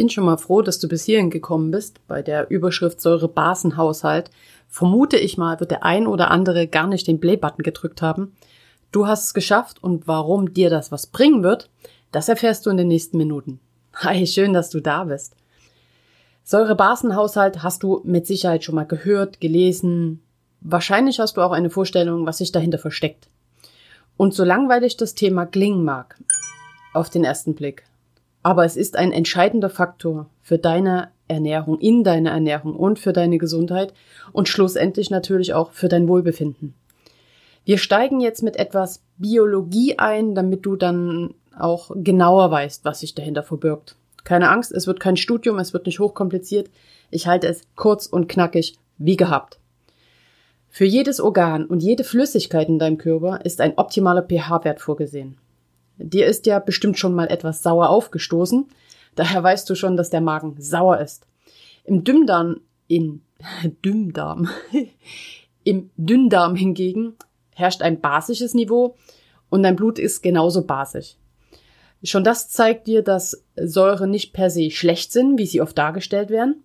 Bin schon mal froh, dass du bis hierhin gekommen bist. Bei der Überschrift Säure-Basen-Haushalt vermute ich mal, wird der ein oder andere gar nicht den Play-Button gedrückt haben. Du hast es geschafft und warum dir das was bringen wird, das erfährst du in den nächsten Minuten. Hi, schön, dass du da bist. Säure-Basen-Haushalt hast du mit Sicherheit schon mal gehört, gelesen. Wahrscheinlich hast du auch eine Vorstellung, was sich dahinter versteckt. Und so langweilig das Thema klingen mag, auf den ersten Blick, aber es ist ein entscheidender Faktor für deine Ernährung, in deine Ernährung und für deine Gesundheit und schlussendlich natürlich auch für dein Wohlbefinden. Wir steigen jetzt mit etwas Biologie ein, damit du dann auch genauer weißt, was sich dahinter verbirgt. Keine Angst, es wird kein Studium, es wird nicht hochkompliziert. Ich halte es kurz und knackig wie gehabt. Für jedes Organ und jede Flüssigkeit in deinem Körper ist ein optimaler pH-Wert vorgesehen. Dir ist ja bestimmt schon mal etwas sauer aufgestoßen. Daher weißt du schon, dass der Magen sauer ist. Im Dünndarm, in Dünndarm, im Dünndarm hingegen herrscht ein basisches Niveau und dein Blut ist genauso basisch. Schon das zeigt dir, dass Säuren nicht per se schlecht sind, wie sie oft dargestellt werden,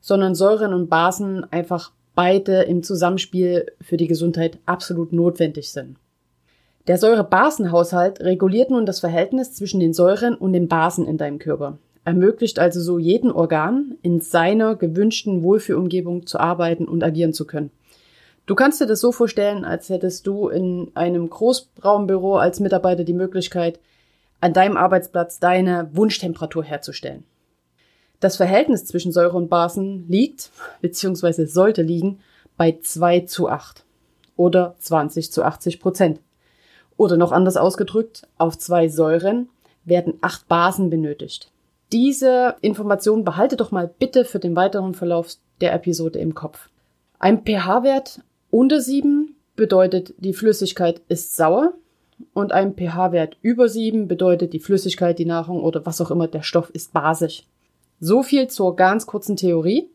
sondern Säuren und Basen einfach beide im Zusammenspiel für die Gesundheit absolut notwendig sind. Der Säure-Basen-Haushalt reguliert nun das Verhältnis zwischen den Säuren und den Basen in deinem Körper, ermöglicht also so jeden Organ in seiner gewünschten Wohlfühlumgebung zu arbeiten und agieren zu können. Du kannst dir das so vorstellen, als hättest du in einem Großraumbüro als Mitarbeiter die Möglichkeit, an deinem Arbeitsplatz deine Wunschtemperatur herzustellen. Das Verhältnis zwischen Säure und Basen liegt, beziehungsweise sollte liegen, bei 2 zu 8 oder 20 zu 80 Prozent. Oder noch anders ausgedrückt, auf zwei Säuren werden acht Basen benötigt. Diese Information behalte doch mal bitte für den weiteren Verlauf der Episode im Kopf. Ein pH-Wert unter sieben bedeutet, die Flüssigkeit ist sauer und ein pH-Wert über sieben bedeutet, die Flüssigkeit, die Nahrung oder was auch immer der Stoff ist basisch. So viel zur ganz kurzen Theorie.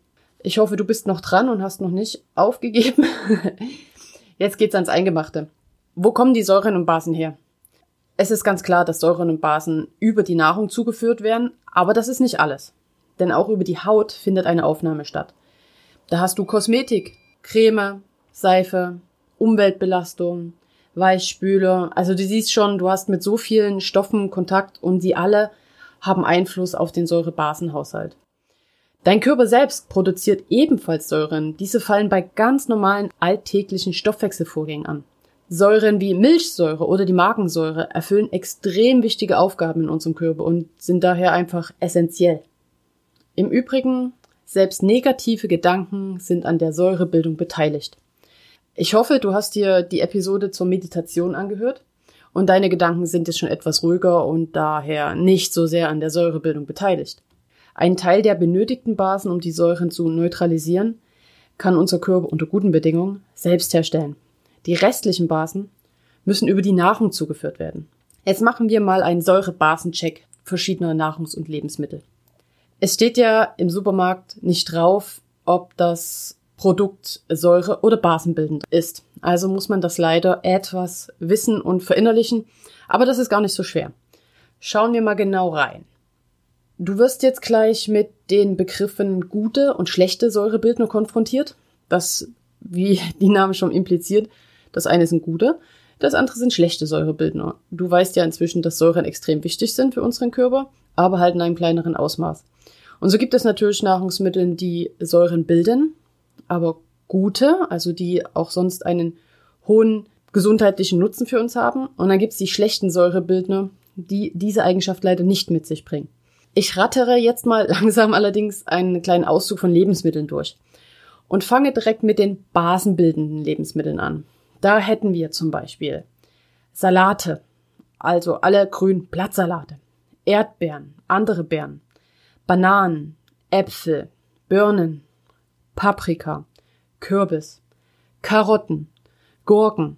Ich hoffe, du bist noch dran und hast noch nicht aufgegeben. Jetzt geht's ans Eingemachte. Wo kommen die Säuren und Basen her? Es ist ganz klar, dass Säuren und Basen über die Nahrung zugeführt werden, aber das ist nicht alles. Denn auch über die Haut findet eine Aufnahme statt. Da hast du Kosmetik, Creme, Seife, Umweltbelastung, Weichspüler. Also du siehst schon, du hast mit so vielen Stoffen Kontakt und sie alle haben Einfluss auf den Säurebasenhaushalt. Dein Körper selbst produziert ebenfalls Säuren. Diese fallen bei ganz normalen alltäglichen Stoffwechselvorgängen an. Säuren wie Milchsäure oder die Magensäure erfüllen extrem wichtige Aufgaben in unserem Körper und sind daher einfach essentiell. Im Übrigen, selbst negative Gedanken sind an der Säurebildung beteiligt. Ich hoffe, du hast dir die Episode zur Meditation angehört und deine Gedanken sind jetzt schon etwas ruhiger und daher nicht so sehr an der Säurebildung beteiligt. Ein Teil der benötigten Basen, um die Säuren zu neutralisieren, kann unser Körper unter guten Bedingungen selbst herstellen. Die restlichen Basen müssen über die Nahrung zugeführt werden. Jetzt machen wir mal einen Säurebasencheck verschiedener Nahrungs- und Lebensmittel. Es steht ja im Supermarkt nicht drauf, ob das Produkt säure- oder basenbildend ist. Also muss man das leider etwas wissen und verinnerlichen, aber das ist gar nicht so schwer. Schauen wir mal genau rein. Du wirst jetzt gleich mit den Begriffen gute und schlechte Säurebildner konfrontiert. Das, wie die Name schon impliziert, das eine sind gute, das andere sind schlechte Säurebildner. Du weißt ja inzwischen, dass Säuren extrem wichtig sind für unseren Körper, aber halt in einem kleineren Ausmaß. Und so gibt es natürlich Nahrungsmittel, die Säuren bilden, aber gute, also die auch sonst einen hohen gesundheitlichen Nutzen für uns haben. Und dann gibt es die schlechten Säurebildner, die diese Eigenschaft leider nicht mit sich bringen. Ich rattere jetzt mal langsam allerdings einen kleinen Auszug von Lebensmitteln durch und fange direkt mit den basenbildenden Lebensmitteln an. Da hätten wir zum Beispiel Salate, also alle grünen Blattsalate, Erdbeeren, andere Beeren, Bananen, Äpfel, Birnen, Paprika, Kürbis, Karotten, Gurken,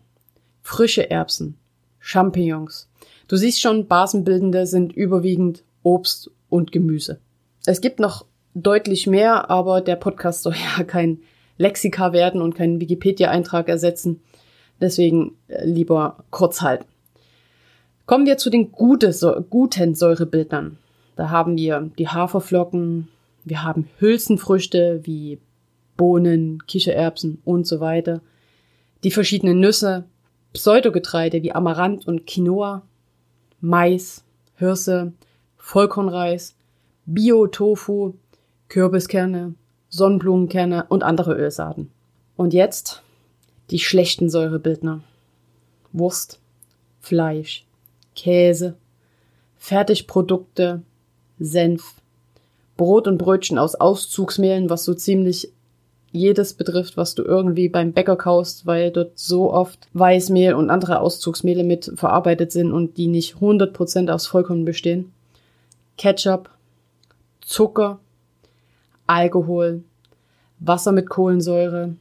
frische Erbsen, Champignons. Du siehst schon, Basenbildende sind überwiegend Obst und Gemüse. Es gibt noch deutlich mehr, aber der Podcast soll ja kein Lexika werden und keinen Wikipedia-Eintrag ersetzen. Deswegen äh, lieber kurz halten. Kommen wir zu den gute, guten Säurebildern. Da haben wir die Haferflocken, wir haben Hülsenfrüchte wie Bohnen, Kichererbsen und so weiter. Die verschiedenen Nüsse, Pseudogetreide wie Amaranth und Quinoa, Mais, Hirse, Vollkornreis, Bio-Tofu, Kürbiskerne, Sonnenblumenkerne und andere Ölsaaten. Und jetzt die schlechten Säurebildner. Wurst, Fleisch, Käse, Fertigprodukte, Senf, Brot und Brötchen aus Auszugsmehlen, was so ziemlich jedes betrifft, was du irgendwie beim Bäcker kaufst, weil dort so oft Weißmehl und andere Auszugsmehle mit verarbeitet sind und die nicht 100% aus Vollkorn bestehen. Ketchup, Zucker, Alkohol, Wasser mit Kohlensäure,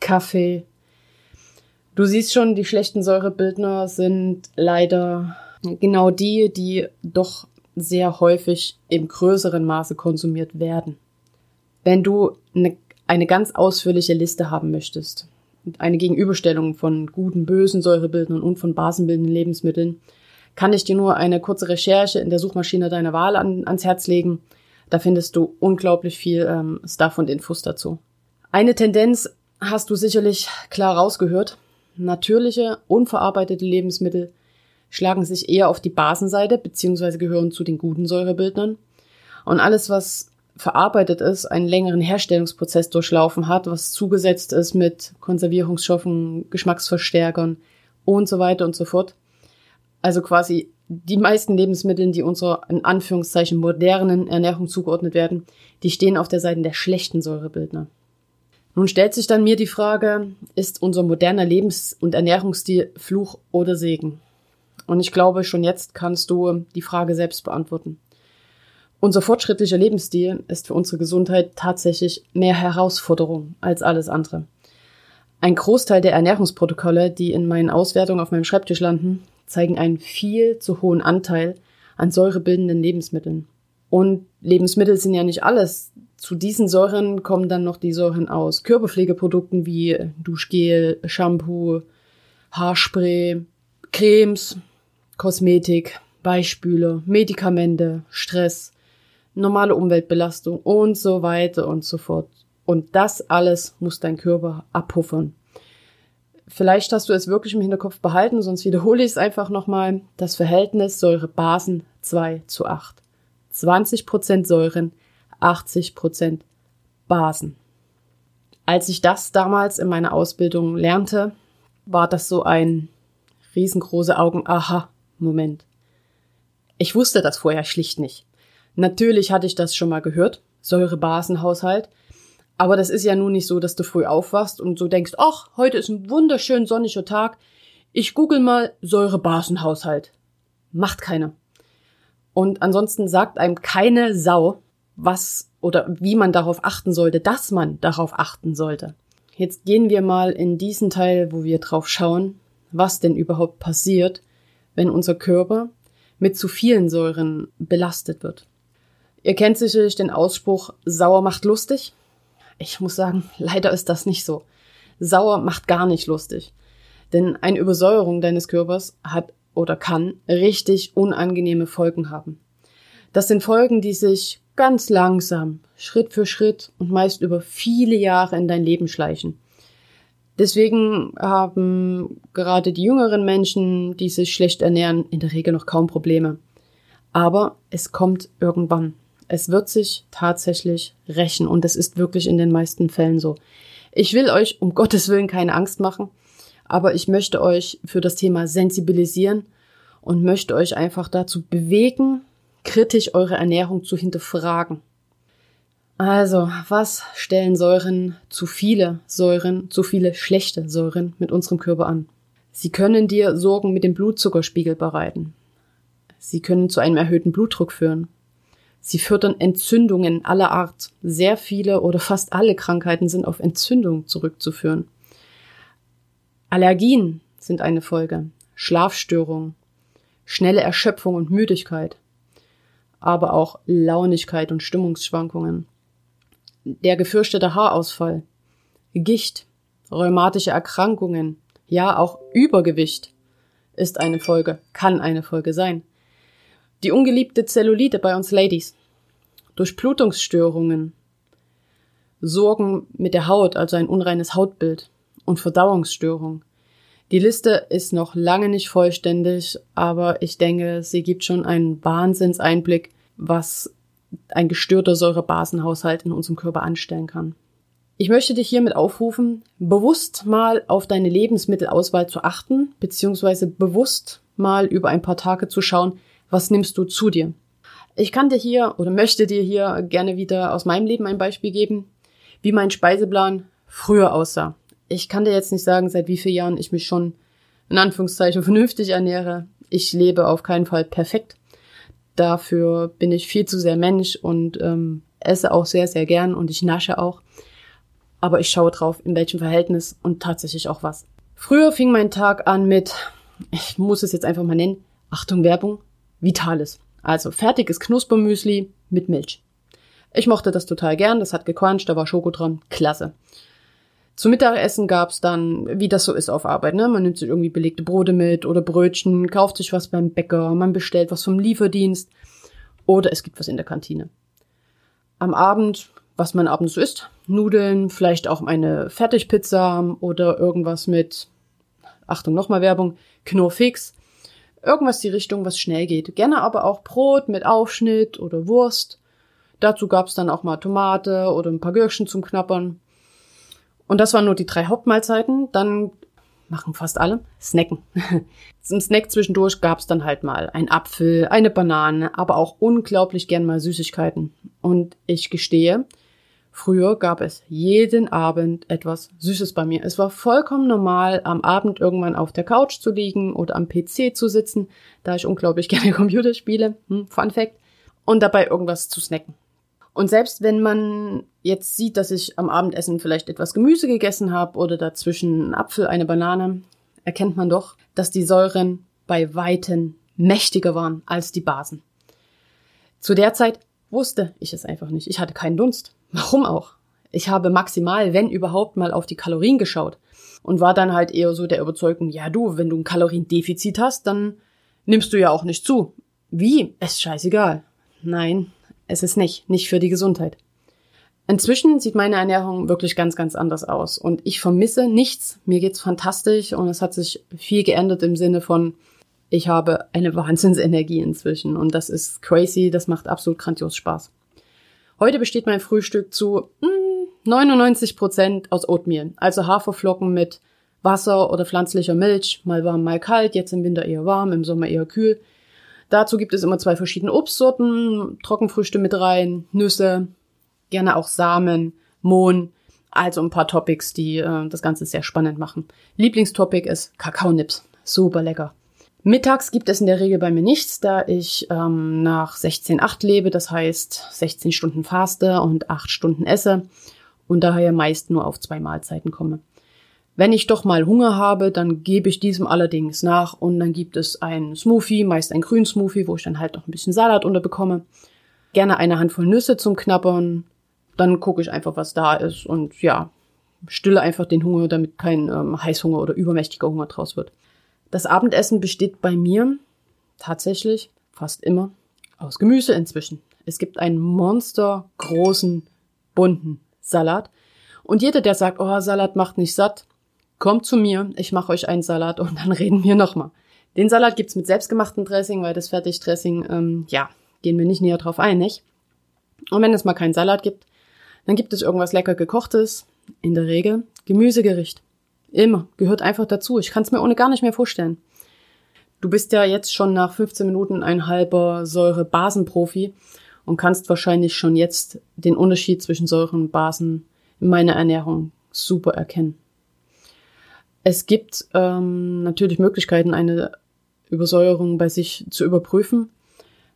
Kaffee. Du siehst schon, die schlechten Säurebildner sind leider genau die, die doch sehr häufig im größeren Maße konsumiert werden. Wenn du eine, eine ganz ausführliche Liste haben möchtest, eine Gegenüberstellung von guten, bösen Säurebildern und von basenbildenden Lebensmitteln, kann ich dir nur eine kurze Recherche in der Suchmaschine deiner Wahl an, ans Herz legen. Da findest du unglaublich viel ähm, Stuff und Infos dazu. Eine Tendenz hast du sicherlich klar rausgehört. Natürliche, unverarbeitete Lebensmittel schlagen sich eher auf die Basenseite beziehungsweise gehören zu den guten Säurebildnern. Und alles, was verarbeitet ist, einen längeren Herstellungsprozess durchlaufen hat, was zugesetzt ist mit Konservierungsstoffen, Geschmacksverstärkern und so weiter und so fort. Also quasi die meisten Lebensmittel, die unserer in Anführungszeichen modernen Ernährung zugeordnet werden, die stehen auf der Seite der schlechten Säurebildner. Nun stellt sich dann mir die Frage, ist unser moderner Lebens- und Ernährungsstil Fluch oder Segen? Und ich glaube, schon jetzt kannst du die Frage selbst beantworten. Unser fortschrittlicher Lebensstil ist für unsere Gesundheit tatsächlich mehr Herausforderung als alles andere. Ein Großteil der Ernährungsprotokolle, die in meinen Auswertungen auf meinem Schreibtisch landen, zeigen einen viel zu hohen Anteil an säurebildenden Lebensmitteln. Und Lebensmittel sind ja nicht alles. Zu diesen Säuren kommen dann noch die Säuren aus Körperpflegeprodukten wie Duschgel, Shampoo, Haarspray, Cremes, Kosmetik, Beispiele, Medikamente, Stress, normale Umweltbelastung und so weiter und so fort. Und das alles muss dein Körper abpuffern. Vielleicht hast du es wirklich im Hinterkopf behalten, sonst wiederhole ich es einfach nochmal. Das Verhältnis Säure-Basen 2 zu 8. 20% Säuren, 80% Basen. Als ich das damals in meiner Ausbildung lernte, war das so ein riesengroße Augen, aha, Moment. Ich wusste das vorher schlicht nicht. Natürlich hatte ich das schon mal gehört, Säurebasenhaushalt, aber das ist ja nun nicht so, dass du früh aufwachst und so denkst, ach, heute ist ein wunderschön sonniger Tag. Ich google mal Säurebasenhaushalt. Macht keiner. Und ansonsten sagt einem keine Sau, was oder wie man darauf achten sollte, dass man darauf achten sollte. Jetzt gehen wir mal in diesen Teil, wo wir drauf schauen, was denn überhaupt passiert, wenn unser Körper mit zu vielen Säuren belastet wird. Ihr kennt sicherlich den Ausspruch, sauer macht lustig. Ich muss sagen, leider ist das nicht so. Sauer macht gar nicht lustig. Denn eine Übersäuerung deines Körpers hat oder kann richtig unangenehme Folgen haben. Das sind Folgen, die sich ganz langsam, Schritt für Schritt und meist über viele Jahre in dein Leben schleichen. Deswegen haben gerade die jüngeren Menschen, die sich schlecht ernähren, in der Regel noch kaum Probleme. Aber es kommt irgendwann. Es wird sich tatsächlich rächen und es ist wirklich in den meisten Fällen so. Ich will euch um Gottes Willen keine Angst machen, aber ich möchte euch für das Thema sensibilisieren und möchte euch einfach dazu bewegen, kritisch eure Ernährung zu hinterfragen. Also, was stellen Säuren, zu viele Säuren, zu viele schlechte Säuren mit unserem Körper an? Sie können dir Sorgen mit dem Blutzuckerspiegel bereiten. Sie können zu einem erhöhten Blutdruck führen. Sie fördern Entzündungen aller Art. Sehr viele oder fast alle Krankheiten sind auf Entzündung zurückzuführen. Allergien sind eine Folge. Schlafstörungen, schnelle Erschöpfung und Müdigkeit, aber auch Launigkeit und Stimmungsschwankungen. Der gefürchtete Haarausfall, Gicht, rheumatische Erkrankungen, ja auch Übergewicht ist eine Folge, kann eine Folge sein. Die ungeliebte Zellulite bei uns Ladies, Durchblutungsstörungen, Sorgen mit der Haut, also ein unreines Hautbild und Verdauungsstörung. Die Liste ist noch lange nicht vollständig, aber ich denke, sie gibt schon einen Wahnsinnseinblick, was ein gestörter Säurebasenhaushalt in unserem Körper anstellen kann. Ich möchte dich hiermit aufrufen, bewusst mal auf deine Lebensmittelauswahl zu achten, beziehungsweise bewusst mal über ein paar Tage zu schauen, was nimmst du zu dir. Ich kann dir hier oder möchte dir hier gerne wieder aus meinem Leben ein Beispiel geben, wie mein Speiseplan früher aussah. Ich kann dir jetzt nicht sagen, seit wie vielen Jahren ich mich schon in Anführungszeichen vernünftig ernähre. Ich lebe auf keinen Fall perfekt. Dafür bin ich viel zu sehr Mensch und ähm, esse auch sehr, sehr gern und ich nasche auch. Aber ich schaue drauf, in welchem Verhältnis und tatsächlich auch was. Früher fing mein Tag an mit, ich muss es jetzt einfach mal nennen, Achtung Werbung, Vitales. Also fertiges Knuspermüsli mit Milch. Ich mochte das total gern, das hat gequanscht, da war Schoko dran, klasse. Zum Mittagessen gab's dann, wie das so ist auf Arbeit, ne? Man nimmt sich irgendwie belegte Brote mit oder Brötchen, kauft sich was beim Bäcker, man bestellt was vom Lieferdienst oder es gibt was in der Kantine. Am Abend, was man abends isst, Nudeln, vielleicht auch eine Fertigpizza oder irgendwas mit, Achtung, nochmal Werbung, Knorrfix. Irgendwas die Richtung, was schnell geht. Gerne aber auch Brot mit Aufschnitt oder Wurst. Dazu gab's dann auch mal Tomate oder ein paar Gürkchen zum Knappern. Und das waren nur die drei Hauptmahlzeiten. Dann machen fast alle Snacken. Zum Snack zwischendurch gab's dann halt mal ein Apfel, eine Banane, aber auch unglaublich gern mal Süßigkeiten. Und ich gestehe, früher gab es jeden Abend etwas Süßes bei mir. Es war vollkommen normal, am Abend irgendwann auf der Couch zu liegen oder am PC zu sitzen, da ich unglaublich gerne Computer spiele. Hm, Fun Fact. Und dabei irgendwas zu snacken. Und selbst wenn man jetzt sieht, dass ich am Abendessen vielleicht etwas Gemüse gegessen habe oder dazwischen ein Apfel, eine Banane, erkennt man doch, dass die Säuren bei Weitem mächtiger waren als die Basen. Zu der Zeit wusste ich es einfach nicht. Ich hatte keinen Dunst. Warum auch? Ich habe maximal, wenn überhaupt, mal auf die Kalorien geschaut und war dann halt eher so der Überzeugung, ja du, wenn du ein Kaloriendefizit hast, dann nimmst du ja auch nicht zu. Wie? Ist scheißegal. Nein, es ist nicht, nicht für die Gesundheit. Inzwischen sieht meine Ernährung wirklich ganz, ganz anders aus und ich vermisse nichts. Mir geht's fantastisch und es hat sich viel geändert im Sinne von, ich habe eine Wahnsinnsenergie inzwischen und das ist crazy, das macht absolut grandios Spaß. Heute besteht mein Frühstück zu mm, 99 Prozent aus Oatmeal, also Haferflocken mit Wasser oder pflanzlicher Milch, mal warm, mal kalt, jetzt im Winter eher warm, im Sommer eher kühl. Dazu gibt es immer zwei verschiedene Obstsorten, Trockenfrüchte mit rein, Nüsse, gerne auch Samen, Mohn, also ein paar Topics, die äh, das Ganze sehr spannend machen. Lieblingstopic ist Kakaonips, super lecker. Mittags gibt es in der Regel bei mir nichts, da ich ähm, nach 16-8 lebe, das heißt 16 Stunden faste und 8 Stunden esse und daher meist nur auf zwei Mahlzeiten komme. Wenn ich doch mal Hunger habe, dann gebe ich diesem allerdings nach und dann gibt es ein Smoothie, meist ein Grünsmoothie, wo ich dann halt noch ein bisschen Salat unterbekomme. Gerne eine Handvoll Nüsse zum Knabbern. Dann gucke ich einfach, was da ist und ja, stille einfach den Hunger, damit kein ähm, Heißhunger oder übermächtiger Hunger draus wird. Das Abendessen besteht bei mir tatsächlich fast immer aus Gemüse inzwischen. Es gibt einen monstergroßen, bunten Salat. Und jeder, der sagt, oh, Salat macht nicht satt, kommt zu mir, ich mache euch einen Salat und dann reden wir nochmal. Den Salat gibt's mit selbstgemachtem Dressing, weil das Fertigdressing, ähm, ja, gehen wir nicht näher drauf ein, nicht? Und wenn es mal keinen Salat gibt, dann gibt es irgendwas lecker gekochtes, in der Regel Gemüsegericht. Immer, gehört einfach dazu. Ich kann es mir ohne gar nicht mehr vorstellen. Du bist ja jetzt schon nach 15 Minuten ein halber Säure-Basen-Profi und kannst wahrscheinlich schon jetzt den Unterschied zwischen Säuren und Basen in meiner Ernährung super erkennen. Es gibt ähm, natürlich Möglichkeiten, eine Übersäuerung bei sich zu überprüfen.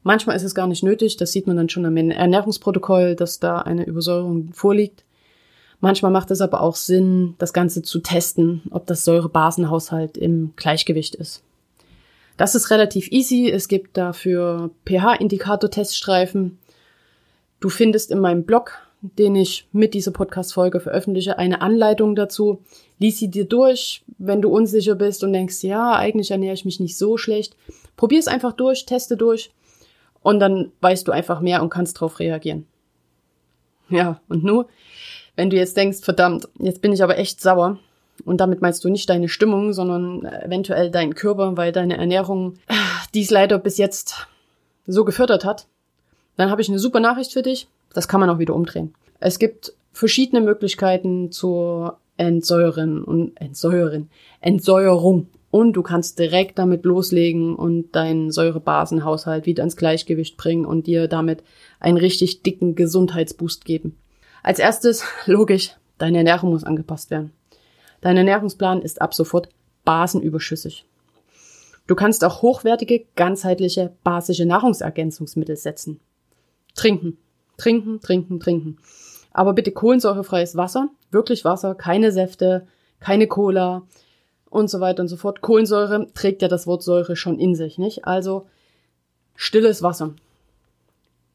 Manchmal ist es gar nicht nötig, das sieht man dann schon am Ernährungsprotokoll, dass da eine Übersäuerung vorliegt. Manchmal macht es aber auch Sinn, das Ganze zu testen, ob das Säurebasenhaushalt im Gleichgewicht ist. Das ist relativ easy. Es gibt dafür pH-Indikator-Teststreifen. Du findest in meinem Blog, den ich mit dieser Podcast-Folge veröffentliche, eine Anleitung dazu. Lies sie dir durch, wenn du unsicher bist und denkst, ja, eigentlich ernähre ich mich nicht so schlecht. Probier es einfach durch, teste durch und dann weißt du einfach mehr und kannst darauf reagieren. Ja, und nur, wenn du jetzt denkst, verdammt, jetzt bin ich aber echt sauer, und damit meinst du nicht deine Stimmung, sondern eventuell deinen Körper, weil deine Ernährung dies leider bis jetzt so gefördert hat, dann habe ich eine super Nachricht für dich. Das kann man auch wieder umdrehen. Es gibt verschiedene Möglichkeiten zur Entsäuren und Entsäuren, Entsäuerung. Und du kannst direkt damit loslegen und deinen Säurebasenhaushalt wieder ins Gleichgewicht bringen und dir damit einen richtig dicken Gesundheitsboost geben. Als erstes, logisch, deine Ernährung muss angepasst werden. Dein Ernährungsplan ist ab sofort basenüberschüssig. Du kannst auch hochwertige, ganzheitliche, basische Nahrungsergänzungsmittel setzen. Trinken, trinken, trinken, trinken. Aber bitte kohlensäurefreies Wasser, wirklich Wasser, keine Säfte, keine Cola und so weiter und so fort. Kohlensäure trägt ja das Wort Säure schon in sich, nicht? Also stilles Wasser.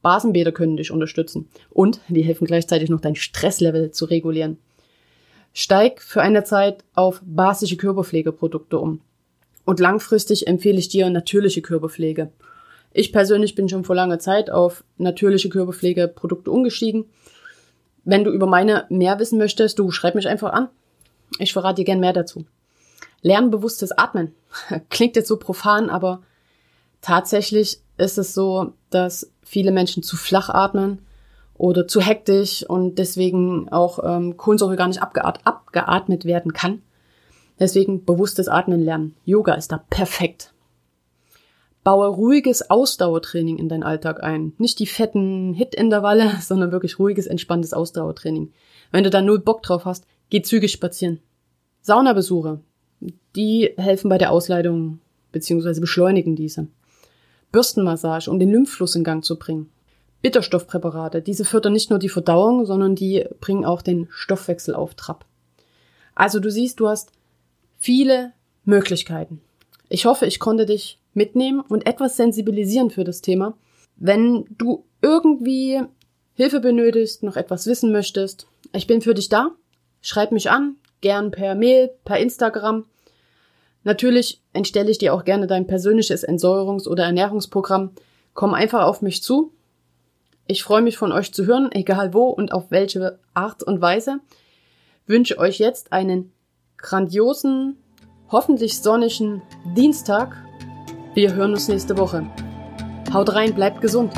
Basenbäder können dich unterstützen und die helfen gleichzeitig noch dein Stresslevel zu regulieren. Steig für eine Zeit auf basische Körperpflegeprodukte um. Und langfristig empfehle ich dir natürliche Körperpflege. Ich persönlich bin schon vor langer Zeit auf natürliche Körperpflegeprodukte umgestiegen. Wenn du über meine mehr wissen möchtest, du schreib mich einfach an. Ich verrate dir gern mehr dazu. Lernbewusstes Atmen. Klingt jetzt so profan, aber tatsächlich ist es so, dass viele Menschen zu flach atmen oder zu hektisch und deswegen auch ähm, Kohlensäure gar nicht abgeat abgeatmet werden kann. Deswegen bewusstes Atmen lernen. Yoga ist da perfekt. Baue ruhiges Ausdauertraining in deinen Alltag ein. Nicht die fetten Hit-Intervalle, sondern wirklich ruhiges, entspanntes Ausdauertraining. Wenn du da null Bock drauf hast, geh zügig spazieren. Saunabesuche, die helfen bei der Ausleitung bzw. beschleunigen diese. Bürstenmassage, um den Lymphfluss in Gang zu bringen. Bitterstoffpräparate. Diese fördern nicht nur die Verdauung, sondern die bringen auch den Stoffwechsel auf Trab. Also du siehst, du hast viele Möglichkeiten. Ich hoffe, ich konnte dich mitnehmen und etwas sensibilisieren für das Thema. Wenn du irgendwie Hilfe benötigst, noch etwas wissen möchtest, ich bin für dich da. Schreib mich an, gern per Mail, per Instagram. Natürlich entstelle ich dir auch gerne dein persönliches Entsäuerungs- oder Ernährungsprogramm. Komm einfach auf mich zu. Ich freue mich von euch zu hören, egal wo und auf welche Art und Weise. Wünsche euch jetzt einen grandiosen, hoffentlich sonnigen Dienstag. Wir hören uns nächste Woche. Haut rein, bleibt gesund.